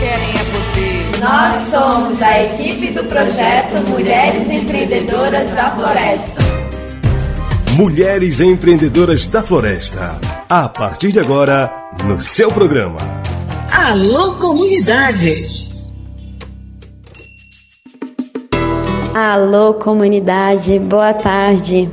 querem é poder. Nós somos a equipe do projeto Mulheres Empreendedoras da Floresta. Mulheres Empreendedoras da Floresta. A partir de agora, no seu programa. Alô, comunidade! Alô, comunidade, boa tarde.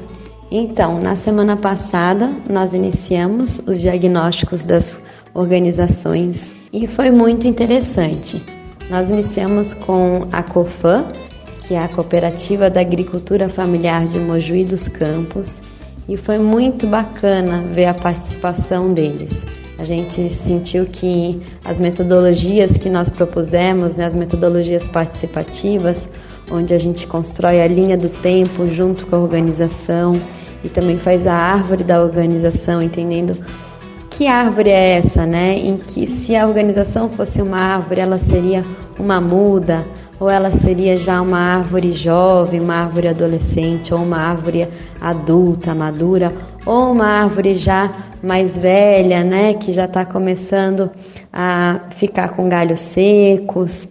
Então, na semana passada, nós iniciamos os diagnósticos das organizações e foi muito interessante. Nós iniciamos com a COFAM, que é a Cooperativa da Agricultura Familiar de Mojuí dos Campos, e foi muito bacana ver a participação deles. A gente sentiu que as metodologias que nós propusemos, né, as metodologias participativas, onde a gente constrói a linha do tempo junto com a organização e também faz a árvore da organização, entendendo que árvore é essa, né? Em que se a organização fosse uma árvore, ela seria uma muda, ou ela seria já uma árvore jovem, uma árvore adolescente, ou uma árvore adulta, madura, ou uma árvore já mais velha, né? Que já está começando a ficar com galhos secos.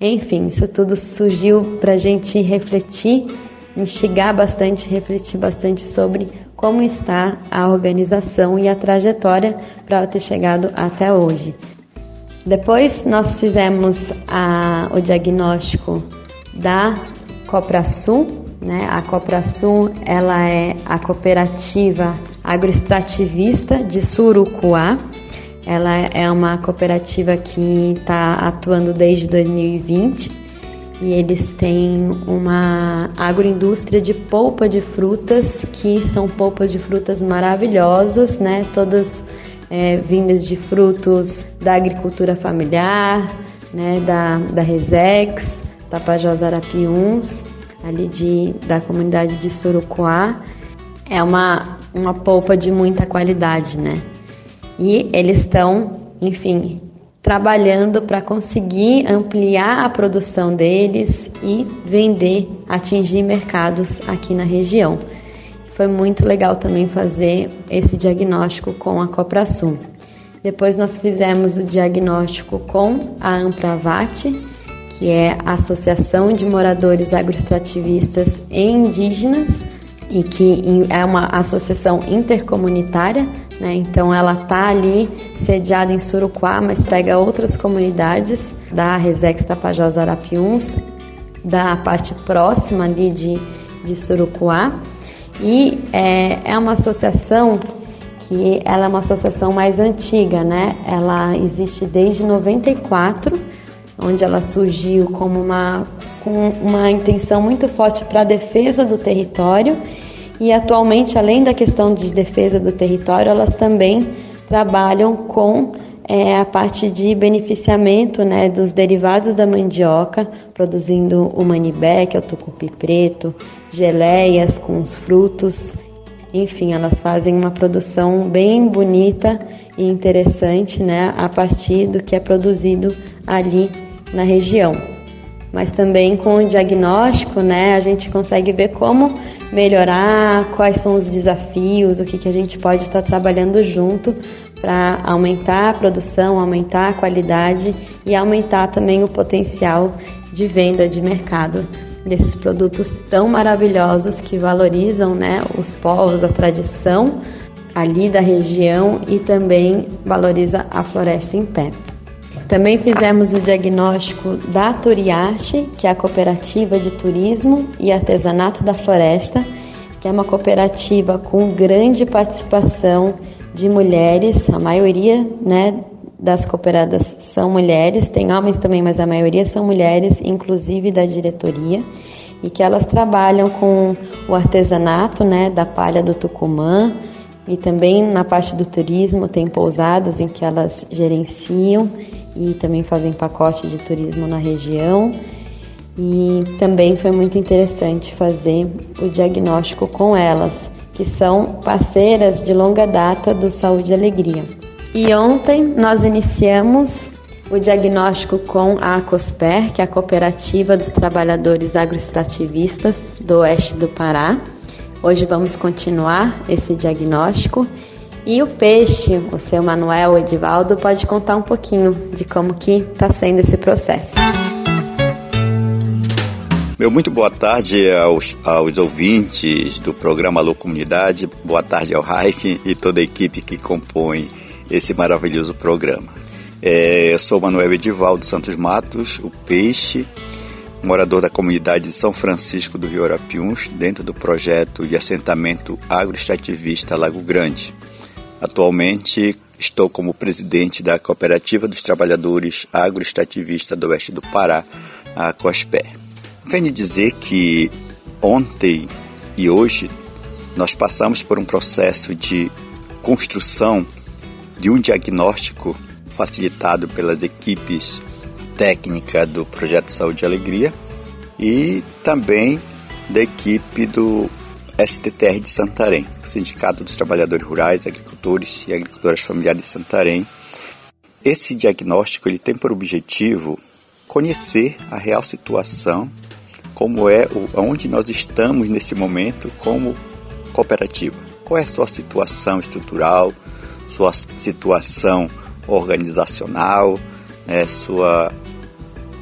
Enfim, isso tudo surgiu para a gente refletir, instigar bastante, refletir bastante sobre como está a organização e a trajetória para ela ter chegado até hoje. Depois nós fizemos a, o diagnóstico da Coprasul, né? A Coprasul ela é a cooperativa agroextrativista de Surucuá. Ela é uma cooperativa que está atuando desde 2020 e eles têm uma agroindústria de polpa de frutas, que são polpas de frutas maravilhosas, né? Todas é, vindas de frutos da agricultura familiar, né? Da, da Resex, Tapajós Arapiuns, ali de, da comunidade de Surucuá. É uma, uma polpa de muita qualidade, né? E eles estão, enfim, trabalhando para conseguir ampliar a produção deles e vender, atingir mercados aqui na região. Foi muito legal também fazer esse diagnóstico com a Coprasul. Depois nós fizemos o diagnóstico com a Ampravat, que é a Associação de Moradores Agroextrativistas e Indígenas e que é uma associação intercomunitária né? Então ela tá ali sediada em Suruquá, mas pega outras comunidades da Resex Tapajós Arapiuns, da parte próxima ali de, de Surucuá. E é, é uma associação que ela é uma associação mais antiga, né? Ela existe desde 94, onde ela surgiu como uma, com uma intenção muito forte para a defesa do território e atualmente, além da questão de defesa do território, elas também trabalham com é, a parte de beneficiamento né, dos derivados da mandioca, produzindo o manibé, que é o tucupi preto, geleias com os frutos. Enfim, elas fazem uma produção bem bonita e interessante né, a partir do que é produzido ali na região. Mas também com o diagnóstico, né, a gente consegue ver como melhorar, quais são os desafios, o que, que a gente pode estar trabalhando junto para aumentar a produção, aumentar a qualidade e aumentar também o potencial de venda de mercado desses produtos tão maravilhosos que valorizam né, os povos, a tradição ali da região e também valoriza a floresta em pé. Também fizemos o diagnóstico da Turiarte, que é a cooperativa de turismo e artesanato da floresta, que é uma cooperativa com grande participação de mulheres, a maioria né, das cooperadas são mulheres, tem homens também, mas a maioria são mulheres, inclusive da diretoria, e que elas trabalham com o artesanato né, da palha do Tucumã, e também na parte do turismo tem pousadas em que elas gerenciam e também fazem pacote de turismo na região. E também foi muito interessante fazer o diagnóstico com elas, que são parceiras de longa data do Saúde e Alegria. E ontem nós iniciamos o diagnóstico com a ACOSPER, que é a Cooperativa dos Trabalhadores Agroextrativistas do Oeste do Pará. Hoje vamos continuar esse diagnóstico E o peixe, o seu Manuel Edivaldo, pode contar um pouquinho de como que está sendo esse processo. Meu muito boa tarde aos, aos ouvintes do programa Alô Comunidade, boa tarde ao Raik e toda a equipe que compõe esse maravilhoso programa. É, eu sou Manuel Edivaldo Santos Matos, o Peixe, morador da comunidade de São Francisco do Rio Arapiuns, dentro do projeto de assentamento agroextrativista Lago Grande. Atualmente estou como presidente da Cooperativa dos Trabalhadores Agroextrativista do Oeste do Pará, a COSPE. Venho dizer que ontem e hoje nós passamos por um processo de construção de um diagnóstico facilitado pelas equipes técnicas do Projeto Saúde e Alegria e também da equipe do STTR de Santarém, Sindicato dos Trabalhadores Rurais, Agricultores e Agricultoras Familiares de Santarém. Esse diagnóstico ele tem por objetivo conhecer a real situação como é onde nós estamos nesse momento como cooperativa. Qual é a sua situação estrutural, sua situação organizacional, né, sua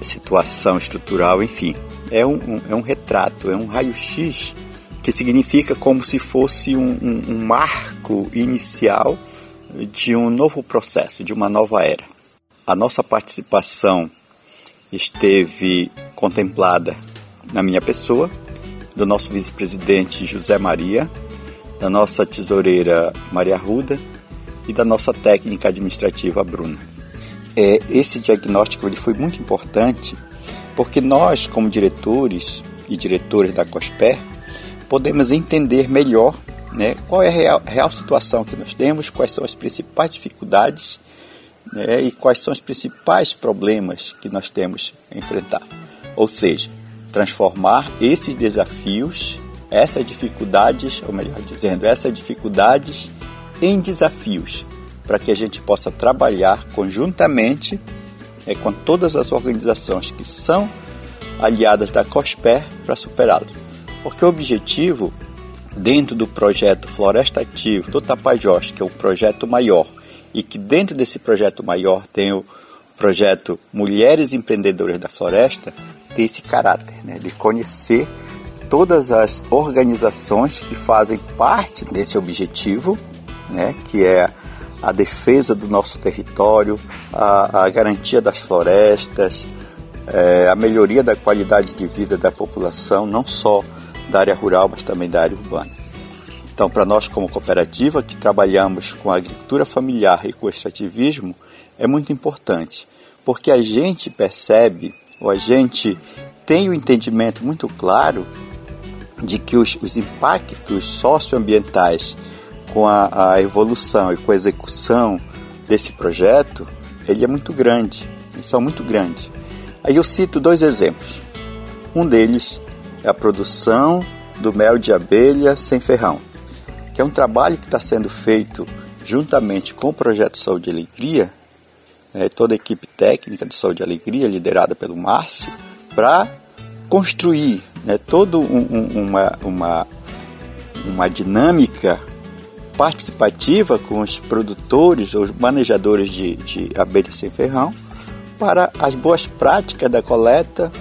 situação estrutural, enfim. É um, um é um retrato, é um raio-x que significa como se fosse um, um, um marco inicial de um novo processo, de uma nova era. A nossa participação esteve contemplada na minha pessoa, do nosso vice-presidente José Maria, da nossa tesoureira Maria Ruda e da nossa técnica administrativa Bruna. É, esse diagnóstico ele foi muito importante porque nós, como diretores e diretores da COSPER, podemos entender melhor né, qual é a real, real, situação que nós temos, quais são as principais dificuldades né, e quais são os principais problemas que nós temos a enfrentar. Ou seja, transformar esses desafios, essas dificuldades, ou melhor dizendo, essas dificuldades em desafios, para que a gente possa trabalhar conjuntamente é, com todas as organizações que são aliadas da COSPER para superá-los. Porque o objetivo, dentro do projeto Floresta Ativo do Tapajós, que é o projeto maior, e que dentro desse projeto maior tem o projeto Mulheres Empreendedoras da Floresta, ter esse caráter, né, de conhecer todas as organizações que fazem parte desse objetivo, né, que é a defesa do nosso território, a, a garantia das florestas, é, a melhoria da qualidade de vida da população, não só da área rural, mas também da área urbana. Então, para nós, como cooperativa que trabalhamos com a agricultura familiar e com o extrativismo, é muito importante, porque a gente percebe ou a gente tem o um entendimento muito claro de que os, os impactos socioambientais com a, a, evolução e com a execução desse projeto, ele é muito grande, são muito grandes. Aí eu cito dois exemplos. Um deles é a produção do mel de abelha sem ferrão, que é um trabalho que está sendo feito juntamente com o Projeto Saúde e Alegria, é, toda a equipe técnica de Saúde e Alegria, liderada pelo Márcio, para construir né, toda um, um, uma, uma, uma dinâmica participativa com os produtores os manejadores de, de abelha sem ferrão para as boas práticas da coleta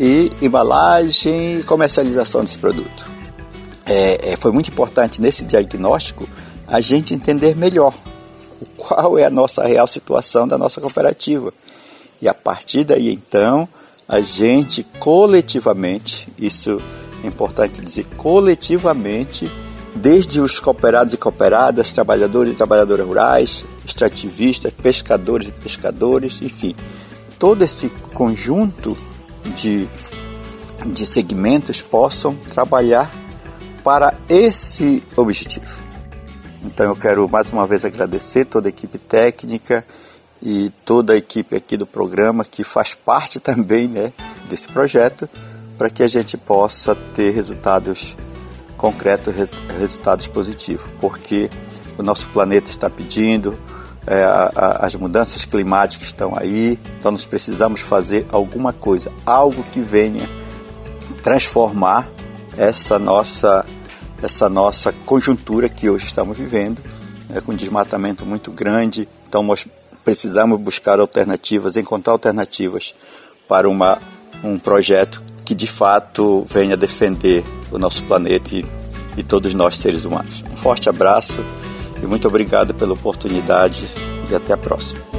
e embalagem e comercialização desse produto. É, é, foi muito importante nesse diagnóstico a gente entender melhor qual é a nossa real situação da nossa cooperativa. E a partir daí, então, a gente coletivamente, isso é importante dizer, coletivamente, desde os cooperados e cooperadas, trabalhadores e trabalhadoras rurais, extrativistas, pescadores e pescadores, enfim, todo esse conjunto de, de segmentos possam trabalhar para esse objetivo. Então eu quero mais uma vez agradecer toda a equipe técnica e toda a equipe aqui do programa que faz parte também né, desse projeto para que a gente possa ter resultados concretos, resultados positivos, porque o nosso planeta está pedindo, é, a, as mudanças climáticas estão aí, então nós precisamos fazer alguma coisa, algo que venha transformar essa nossa essa nossa conjuntura que hoje estamos vivendo né, com desmatamento muito grande. Então nós precisamos buscar alternativas, encontrar alternativas para uma, um projeto que de fato venha defender o nosso planeta e, e todos nós seres humanos. Um forte abraço e muito obrigado pela oportunidade e até a próxima.